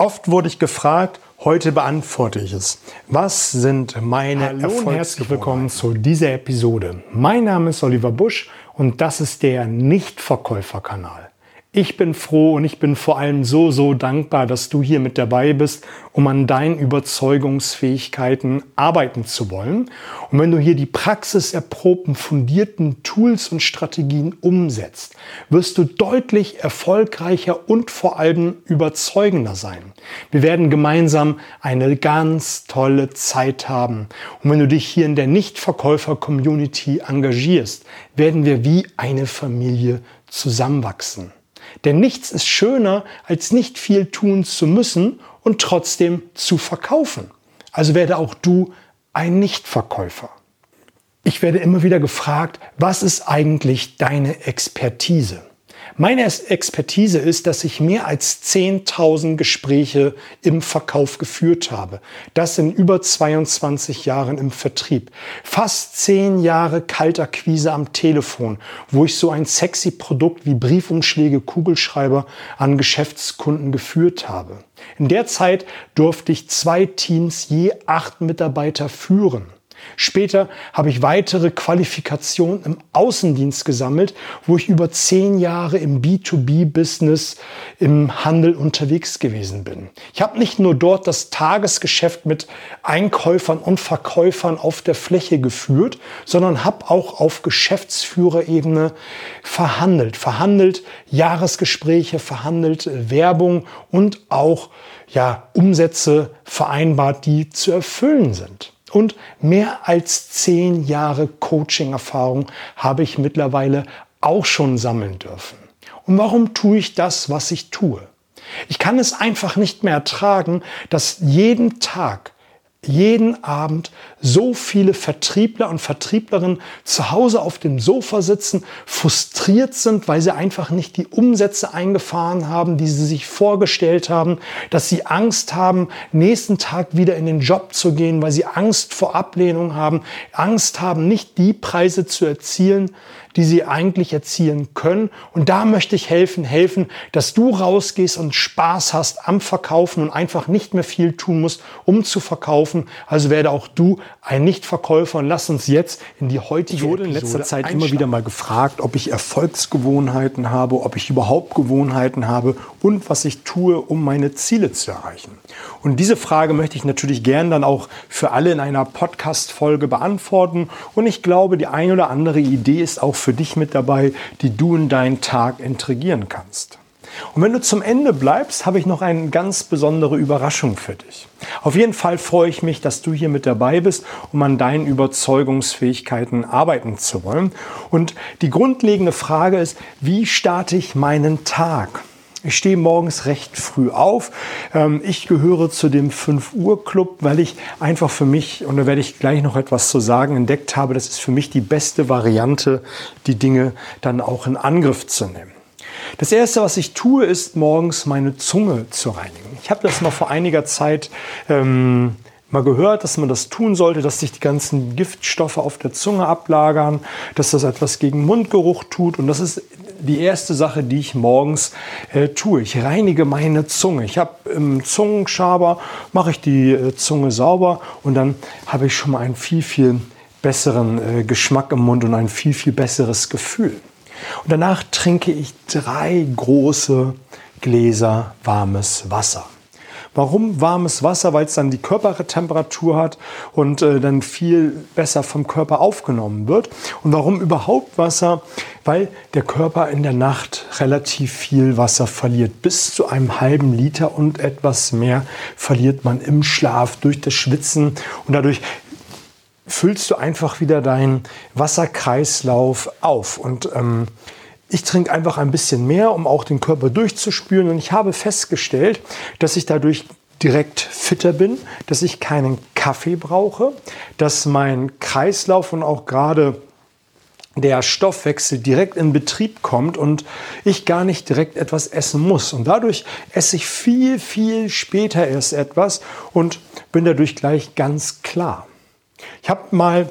Oft wurde ich gefragt, heute beantworte ich es. Was sind meine Hallo und herzlich willkommen zu dieser Episode. Mein Name ist Oliver Busch und das ist der Nichtverkäuferkanal. Ich bin froh und ich bin vor allem so, so dankbar, dass du hier mit dabei bist, um an deinen Überzeugungsfähigkeiten arbeiten zu wollen. Und wenn du hier die praxiserprobten, fundierten Tools und Strategien umsetzt, wirst du deutlich erfolgreicher und vor allem überzeugender sein. Wir werden gemeinsam eine ganz tolle Zeit haben. Und wenn du dich hier in der Nichtverkäufer-Community engagierst, werden wir wie eine Familie zusammenwachsen. Denn nichts ist schöner, als nicht viel tun zu müssen und trotzdem zu verkaufen. Also werde auch du ein Nichtverkäufer. Ich werde immer wieder gefragt, was ist eigentlich deine Expertise? Meine Expertise ist, dass ich mehr als 10.000 Gespräche im Verkauf geführt habe. Das in über 22 Jahren im Vertrieb. Fast 10 Jahre Kaltakquise am Telefon, wo ich so ein sexy Produkt wie Briefumschläge, Kugelschreiber an Geschäftskunden geführt habe. In der Zeit durfte ich zwei Teams je acht Mitarbeiter führen. Später habe ich weitere Qualifikationen im Außendienst gesammelt, wo ich über zehn Jahre im B2B-Business im Handel unterwegs gewesen bin. Ich habe nicht nur dort das Tagesgeschäft mit Einkäufern und Verkäufern auf der Fläche geführt, sondern habe auch auf Geschäftsführerebene verhandelt. Verhandelt Jahresgespräche, verhandelt Werbung und auch ja, Umsätze vereinbart, die zu erfüllen sind. Und mehr als zehn Jahre Coaching-Erfahrung habe ich mittlerweile auch schon sammeln dürfen. Und warum tue ich das, was ich tue? Ich kann es einfach nicht mehr ertragen, dass jeden Tag jeden Abend so viele Vertriebler und Vertrieblerinnen zu Hause auf dem Sofa sitzen, frustriert sind, weil sie einfach nicht die Umsätze eingefahren haben, die sie sich vorgestellt haben, dass sie Angst haben, nächsten Tag wieder in den Job zu gehen, weil sie Angst vor Ablehnung haben, Angst haben, nicht die Preise zu erzielen, die sie eigentlich erzielen können. Und da möchte ich helfen, helfen, dass du rausgehst und Spaß hast am Verkaufen und einfach nicht mehr viel tun musst, um zu verkaufen. Also werde auch du ein Nichtverkäufer und lass uns jetzt in die heutige Ich wurde in letzter Zeit einsteigen. immer wieder mal gefragt, ob ich Erfolgsgewohnheiten habe, ob ich überhaupt Gewohnheiten habe und was ich tue, um meine Ziele zu erreichen. Und diese Frage möchte ich natürlich gern dann auch für alle in einer Podcast-Folge beantworten. Und ich glaube, die ein oder andere Idee ist auch für dich mit dabei, die du in deinen Tag integrieren kannst. Und wenn du zum Ende bleibst, habe ich noch eine ganz besondere Überraschung für dich. Auf jeden Fall freue ich mich, dass du hier mit dabei bist, um an deinen Überzeugungsfähigkeiten arbeiten zu wollen. Und die grundlegende Frage ist, wie starte ich meinen Tag? Ich stehe morgens recht früh auf. Ähm, ich gehöre zu dem 5 Uhr Club, weil ich einfach für mich, und da werde ich gleich noch etwas zu sagen, entdeckt habe, das ist für mich die beste Variante, die Dinge dann auch in Angriff zu nehmen. Das erste, was ich tue, ist morgens meine Zunge zu reinigen. Ich habe das mal vor einiger Zeit ähm, mal gehört, dass man das tun sollte, dass sich die ganzen Giftstoffe auf der Zunge ablagern, dass das etwas gegen Mundgeruch tut. Und das ist die erste Sache, die ich morgens äh, tue. Ich reinige meine Zunge. Ich habe im Zungenschaber, mache ich die äh, Zunge sauber und dann habe ich schon mal einen viel, viel besseren äh, Geschmack im Mund und ein viel, viel besseres Gefühl. Und danach trinke ich drei große Gläser warmes Wasser. Warum warmes Wasser? Weil es dann die Körpertemperatur hat und äh, dann viel besser vom Körper aufgenommen wird. Und warum überhaupt Wasser? Weil der Körper in der Nacht relativ viel Wasser verliert. Bis zu einem halben Liter und etwas mehr verliert man im Schlaf durch das Schwitzen und dadurch füllst du einfach wieder deinen Wasserkreislauf auf. Und ähm, ich trinke einfach ein bisschen mehr, um auch den Körper durchzuspüren. Und ich habe festgestellt, dass ich dadurch direkt fitter bin, dass ich keinen Kaffee brauche, dass mein Kreislauf und auch gerade der Stoffwechsel direkt in Betrieb kommt und ich gar nicht direkt etwas essen muss. Und dadurch esse ich viel, viel später erst etwas und bin dadurch gleich ganz klar. Ich habe mal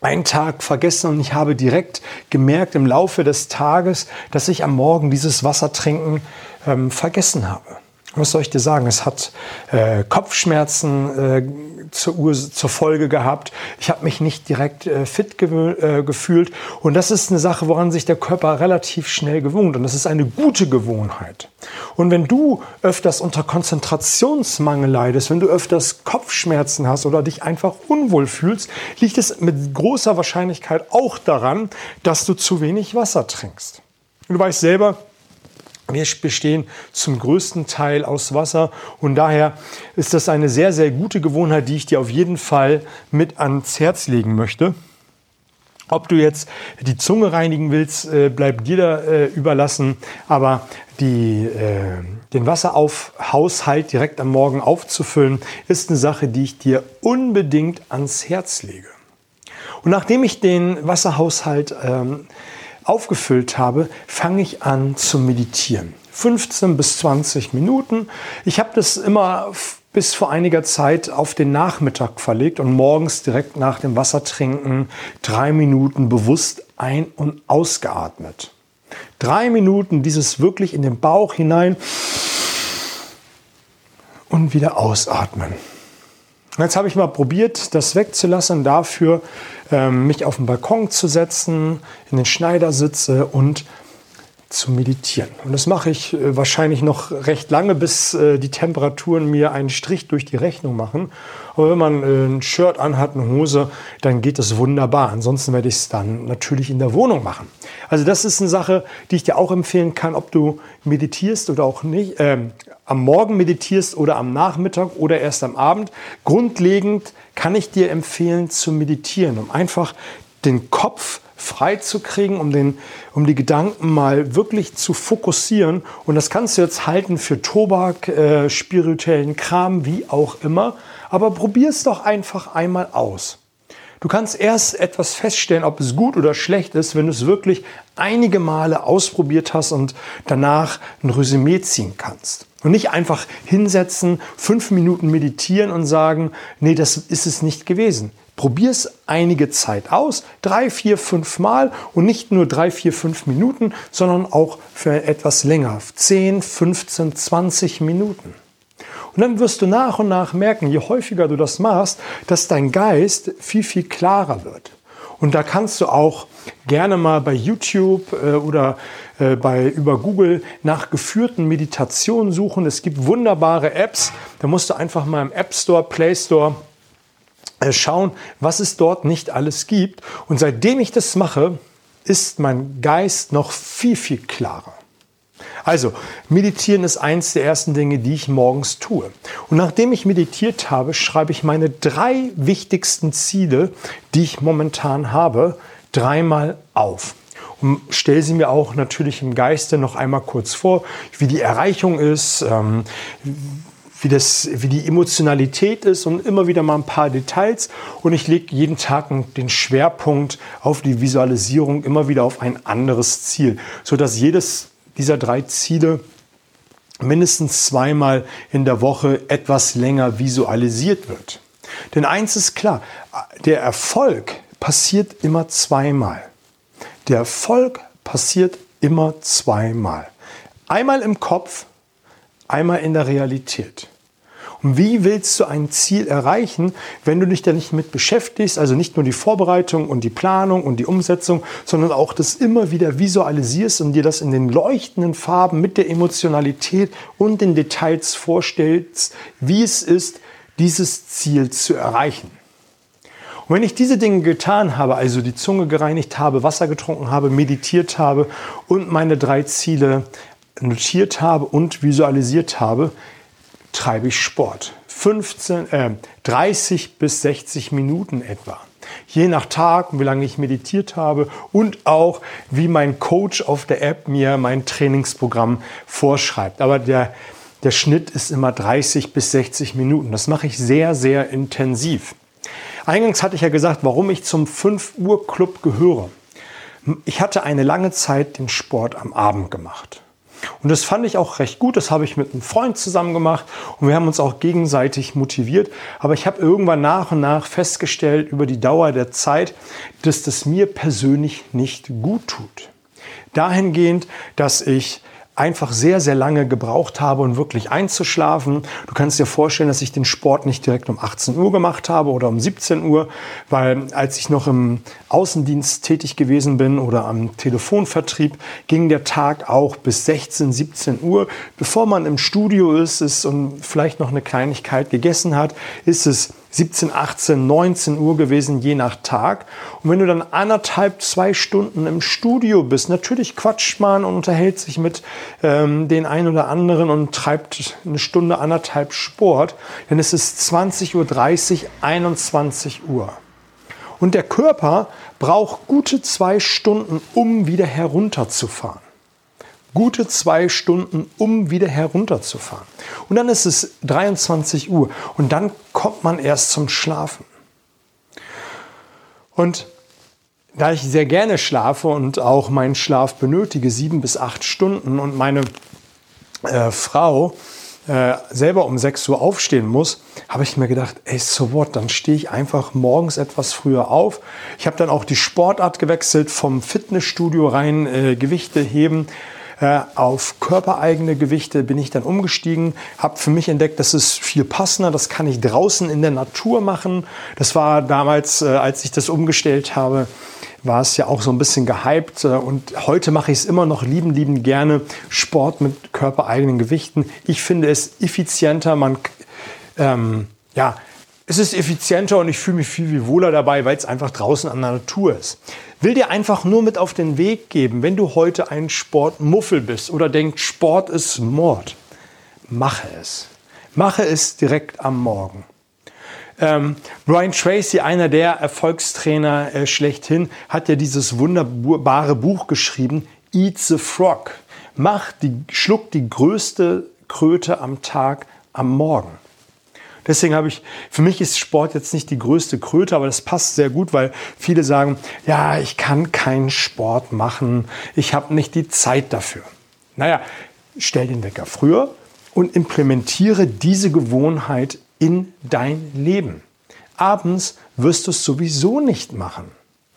einen Tag vergessen und ich habe direkt gemerkt im Laufe des Tages, dass ich am Morgen dieses Wassertrinken ähm, vergessen habe. Was soll ich dir sagen? Es hat äh, Kopfschmerzen äh, zur, Ur zur Folge gehabt. Ich habe mich nicht direkt äh, fit ge äh, gefühlt. Und das ist eine Sache, woran sich der Körper relativ schnell gewohnt. Und das ist eine gute Gewohnheit. Und wenn du öfters unter Konzentrationsmangel leidest, wenn du öfters Kopfschmerzen hast oder dich einfach unwohl fühlst, liegt es mit großer Wahrscheinlichkeit auch daran, dass du zu wenig Wasser trinkst. Du weißt selber, wir bestehen zum größten Teil aus Wasser und daher ist das eine sehr, sehr gute Gewohnheit, die ich dir auf jeden Fall mit ans Herz legen möchte. Ob du jetzt die Zunge reinigen willst, äh, bleibt dir da äh, überlassen, aber die, äh, den Wasseraufhaushalt direkt am Morgen aufzufüllen, ist eine Sache, die ich dir unbedingt ans Herz lege. Und nachdem ich den Wasserhaushalt ähm, aufgefüllt habe, fange ich an zu meditieren. 15 bis 20 Minuten. Ich habe das immer bis vor einiger Zeit auf den Nachmittag verlegt und morgens direkt nach dem Wassertrinken drei Minuten bewusst ein- und ausgeatmet. Drei Minuten dieses wirklich in den Bauch hinein und wieder ausatmen. Jetzt habe ich mal probiert, das wegzulassen, dafür mich auf den Balkon zu setzen, in den Schneidersitze und zu meditieren. Und das mache ich äh, wahrscheinlich noch recht lange, bis äh, die Temperaturen mir einen Strich durch die Rechnung machen. Aber wenn man äh, ein Shirt anhat, eine Hose, dann geht das wunderbar. Ansonsten werde ich es dann natürlich in der Wohnung machen. Also das ist eine Sache, die ich dir auch empfehlen kann, ob du meditierst oder auch nicht, äh, am Morgen meditierst oder am Nachmittag oder erst am Abend. Grundlegend kann ich dir empfehlen zu meditieren, um einfach den Kopf frei zu kriegen, um, den, um die Gedanken mal wirklich zu fokussieren. Und das kannst du jetzt halten für Tobak, äh, spirituellen Kram, wie auch immer. Aber probier es doch einfach einmal aus. Du kannst erst etwas feststellen, ob es gut oder schlecht ist, wenn du es wirklich einige Male ausprobiert hast und danach ein Resümee ziehen kannst. Und nicht einfach hinsetzen, fünf Minuten meditieren und sagen, nee, das ist es nicht gewesen. Probier es einige Zeit aus, drei, vier, fünf Mal und nicht nur drei, vier, fünf Minuten, sondern auch für etwas länger, 10, 15, 20 Minuten. Und dann wirst du nach und nach merken, je häufiger du das machst, dass dein Geist viel, viel klarer wird. Und da kannst du auch gerne mal bei YouTube äh, oder äh, bei, über Google nach geführten Meditationen suchen. Es gibt wunderbare Apps. Da musst du einfach mal im App Store, Play Store schauen, was es dort nicht alles gibt. Und seitdem ich das mache, ist mein Geist noch viel, viel klarer. Also, meditieren ist eins der ersten Dinge, die ich morgens tue. Und nachdem ich meditiert habe, schreibe ich meine drei wichtigsten Ziele, die ich momentan habe, dreimal auf. Und stelle sie mir auch natürlich im Geiste noch einmal kurz vor, wie die Erreichung ist, ähm, wie, das, wie die Emotionalität ist und immer wieder mal ein paar Details. Und ich lege jeden Tag den Schwerpunkt auf die Visualisierung, immer wieder auf ein anderes Ziel, sodass jedes dieser drei Ziele mindestens zweimal in der Woche etwas länger visualisiert wird. Denn eins ist klar, der Erfolg passiert immer zweimal. Der Erfolg passiert immer zweimal. Einmal im Kopf einmal in der Realität. Und wie willst du ein Ziel erreichen, wenn du dich da nicht mit beschäftigst? Also nicht nur die Vorbereitung und die Planung und die Umsetzung, sondern auch das immer wieder visualisierst und dir das in den leuchtenden Farben mit der Emotionalität und den Details vorstellst, wie es ist, dieses Ziel zu erreichen. Und wenn ich diese Dinge getan habe, also die Zunge gereinigt habe, Wasser getrunken habe, meditiert habe und meine drei Ziele notiert habe und visualisiert habe, treibe ich Sport. 15, äh, 30 bis 60 Minuten etwa. Je nach Tag, wie lange ich meditiert habe und auch wie mein Coach auf der App mir mein Trainingsprogramm vorschreibt. Aber der, der Schnitt ist immer 30 bis 60 Minuten. Das mache ich sehr, sehr intensiv. Eingangs hatte ich ja gesagt, warum ich zum 5 Uhr Club gehöre. Ich hatte eine lange Zeit den Sport am Abend gemacht. Und das fand ich auch recht gut. Das habe ich mit einem Freund zusammen gemacht und wir haben uns auch gegenseitig motiviert. Aber ich habe irgendwann nach und nach festgestellt über die Dauer der Zeit, dass das mir persönlich nicht gut tut. Dahingehend, dass ich einfach sehr, sehr lange gebraucht habe, um wirklich einzuschlafen. Du kannst dir vorstellen, dass ich den Sport nicht direkt um 18 Uhr gemacht habe oder um 17 Uhr, weil als ich noch im Außendienst tätig gewesen bin oder am Telefonvertrieb, ging der Tag auch bis 16, 17 Uhr. Bevor man im Studio ist, ist und vielleicht noch eine Kleinigkeit gegessen hat, ist es 17, 18, 19 Uhr gewesen, je nach Tag. Und wenn du dann anderthalb, zwei Stunden im Studio bist, natürlich quatscht man und unterhält sich mit ähm, den einen oder anderen und treibt eine Stunde, anderthalb Sport, denn es ist 20.30 Uhr, 21 Uhr. Und der Körper braucht gute zwei Stunden, um wieder herunterzufahren gute zwei Stunden, um wieder herunterzufahren. Und dann ist es 23 Uhr und dann kommt man erst zum Schlafen. Und da ich sehr gerne schlafe und auch meinen Schlaf benötige, sieben bis acht Stunden und meine äh, Frau äh, selber um 6 Uhr aufstehen muss, habe ich mir gedacht, ey, so what, dann stehe ich einfach morgens etwas früher auf. Ich habe dann auch die Sportart gewechselt vom Fitnessstudio rein, äh, Gewichte heben auf körpereigene Gewichte bin ich dann umgestiegen, habe für mich entdeckt, das ist viel passender, das kann ich draußen in der Natur machen. Das war damals, äh, als ich das umgestellt habe, war es ja auch so ein bisschen gehypt äh, und heute mache ich es immer noch lieben, lieben gerne. Sport mit körpereigenen Gewichten. Ich finde es effizienter, man, ähm, ja, es ist effizienter und ich fühle mich viel, viel wohler dabei, weil es einfach draußen an der Natur ist. Will dir einfach nur mit auf den Weg geben, wenn du heute ein Sportmuffel bist oder denkst, Sport ist Mord, mache es. Mache es direkt am Morgen. Ähm, Brian Tracy, einer der Erfolgstrainer äh, schlechthin, hat ja dieses wunderbare Buch geschrieben, Eat the Frog. Mach die, schluck die größte Kröte am Tag am Morgen. Deswegen habe ich, für mich ist Sport jetzt nicht die größte Kröte, aber das passt sehr gut, weil viele sagen, ja, ich kann keinen Sport machen, ich habe nicht die Zeit dafür. Naja, stell den Wecker früher und implementiere diese Gewohnheit in dein Leben. Abends wirst du es sowieso nicht machen.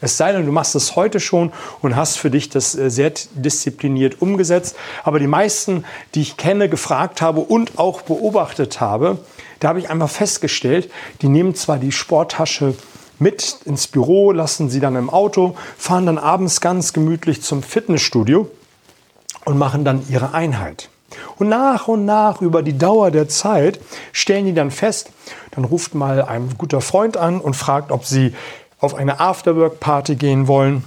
Es sei denn, du machst es heute schon und hast für dich das äh, sehr diszipliniert umgesetzt. Aber die meisten, die ich kenne, gefragt habe und auch beobachtet habe, da habe ich einfach festgestellt, die nehmen zwar die Sporttasche mit ins Büro, lassen sie dann im Auto, fahren dann abends ganz gemütlich zum Fitnessstudio und machen dann ihre Einheit. Und nach und nach über die Dauer der Zeit stellen die dann fest, dann ruft mal ein guter Freund an und fragt, ob sie auf eine Afterwork-Party gehen wollen.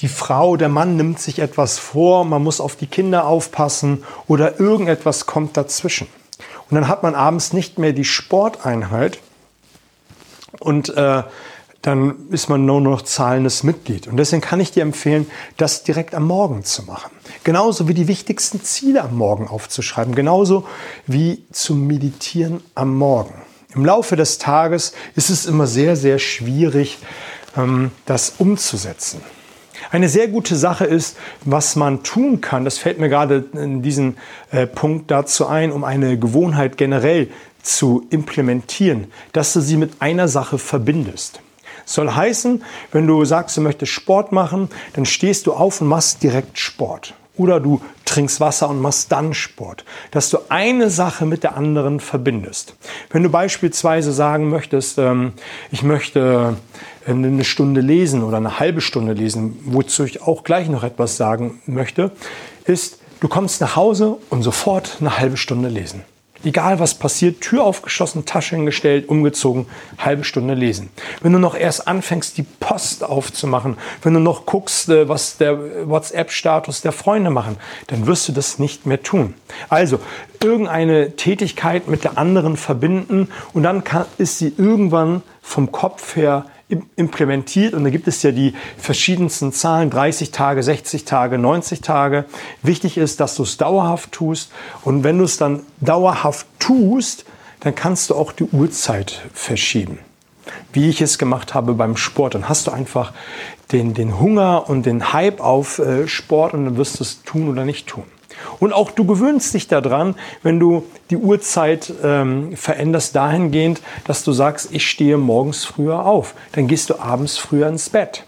Die Frau, der Mann nimmt sich etwas vor, man muss auf die Kinder aufpassen oder irgendetwas kommt dazwischen. Und dann hat man abends nicht mehr die Sporteinheit und äh, dann ist man nur noch zahlendes Mitglied. Und deswegen kann ich dir empfehlen, das direkt am Morgen zu machen. Genauso wie die wichtigsten Ziele am Morgen aufzuschreiben. Genauso wie zu meditieren am Morgen. Im Laufe des Tages ist es immer sehr, sehr schwierig, ähm, das umzusetzen. Eine sehr gute Sache ist, was man tun kann, das fällt mir gerade in diesem äh, Punkt dazu ein, um eine Gewohnheit generell zu implementieren, dass du sie mit einer Sache verbindest. Soll heißen, wenn du sagst, du möchtest Sport machen, dann stehst du auf und machst direkt Sport. Oder du trinkst Wasser und machst dann Sport. Dass du eine Sache mit der anderen verbindest. Wenn du beispielsweise sagen möchtest, ähm, ich möchte äh, eine Stunde lesen oder eine halbe Stunde lesen, wozu ich auch gleich noch etwas sagen möchte, ist, du kommst nach Hause und sofort eine halbe Stunde lesen. Egal was passiert, Tür aufgeschlossen, Tasche hingestellt, umgezogen, halbe Stunde lesen. Wenn du noch erst anfängst, die Post aufzumachen, wenn du noch guckst, äh, was der WhatsApp-Status der Freunde machen, dann wirst du das nicht mehr tun. Also irgendeine Tätigkeit mit der anderen verbinden und dann kann, ist sie irgendwann vom Kopf her implementiert und da gibt es ja die verschiedensten Zahlen, 30 Tage, 60 Tage, 90 Tage. Wichtig ist, dass du es dauerhaft tust und wenn du es dann dauerhaft tust, dann kannst du auch die Uhrzeit verschieben. Wie ich es gemacht habe beim Sport, dann hast du einfach den, den Hunger und den Hype auf äh, Sport und dann wirst du es tun oder nicht tun. Und auch du gewöhnst dich daran, wenn du die Uhrzeit ähm, veränderst dahingehend, dass du sagst, ich stehe morgens früher auf. Dann gehst du abends früher ins Bett.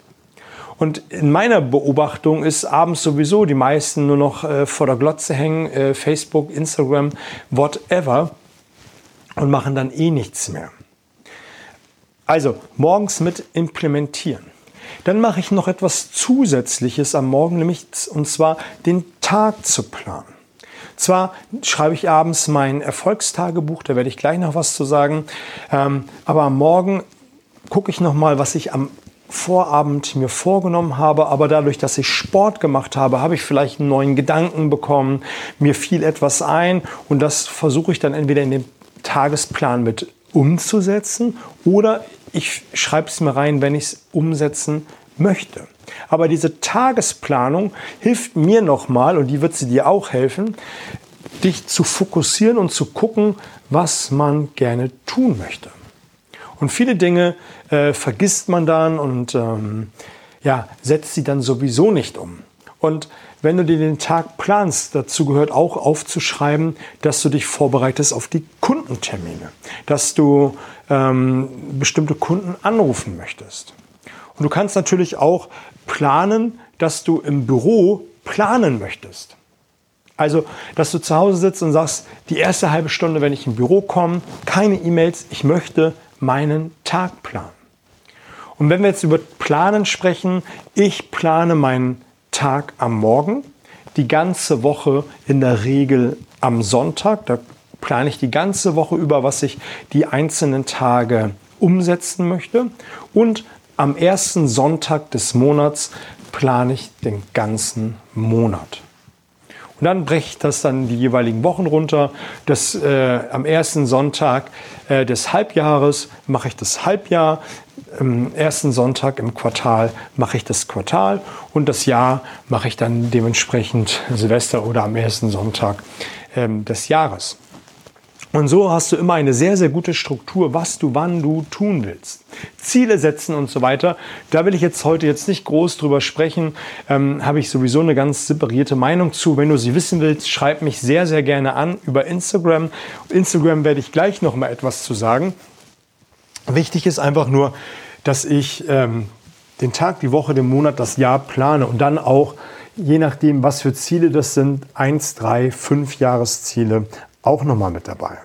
Und in meiner Beobachtung ist abends sowieso die meisten nur noch äh, vor der Glotze hängen, äh, Facebook, Instagram, whatever, und machen dann eh nichts mehr. Also morgens mit implementieren. Dann mache ich noch etwas Zusätzliches am Morgen, nämlich und zwar den Tag zu planen. Zwar schreibe ich abends mein Erfolgstagebuch, da werde ich gleich noch was zu sagen, ähm, aber am Morgen gucke ich noch mal, was ich am Vorabend mir vorgenommen habe, aber dadurch, dass ich Sport gemacht habe, habe ich vielleicht einen neuen Gedanken bekommen, mir fiel etwas ein und das versuche ich dann entweder in den Tagesplan mit umzusetzen oder ich schreibe es mir rein, wenn ich es umsetzen möchte. Aber diese Tagesplanung hilft mir nochmal, und die wird sie dir auch helfen, dich zu fokussieren und zu gucken, was man gerne tun möchte. Und viele Dinge äh, vergisst man dann und ähm, ja, setzt sie dann sowieso nicht um. Und wenn du dir den Tag planst, dazu gehört auch aufzuschreiben, dass du dich vorbereitest auf die Kundentermine, dass du ähm, bestimmte Kunden anrufen möchtest. Und du kannst natürlich auch planen, dass du im Büro planen möchtest. Also, dass du zu Hause sitzt und sagst, die erste halbe Stunde, wenn ich im Büro komme, keine E-Mails, ich möchte meinen Tag planen. Und wenn wir jetzt über Planen sprechen, ich plane meinen Tag am Morgen, die ganze Woche in der Regel am Sonntag. Da plane ich die ganze Woche über, was ich die einzelnen Tage umsetzen möchte. Und am ersten Sonntag des Monats plane ich den ganzen Monat. Und dann breche ich das dann die jeweiligen Wochen runter. Das, äh, am ersten Sonntag äh, des Halbjahres mache ich das Halbjahr. Am ersten Sonntag im Quartal mache ich das Quartal. Und das Jahr mache ich dann dementsprechend Silvester oder am ersten Sonntag ähm, des Jahres. Und so hast du immer eine sehr, sehr gute Struktur, was du wann du tun willst. Ziele setzen und so weiter. Da will ich jetzt heute jetzt nicht groß drüber sprechen. Ähm, Habe ich sowieso eine ganz separierte Meinung zu. Wenn du sie wissen willst, schreib mich sehr, sehr gerne an über Instagram. Instagram werde ich gleich noch mal etwas zu sagen. Wichtig ist einfach nur, dass ich ähm, den Tag, die Woche, den Monat, das Jahr plane und dann auch je nachdem, was für Ziele das sind, eins, drei, fünf Jahresziele auch nochmal mit dabei.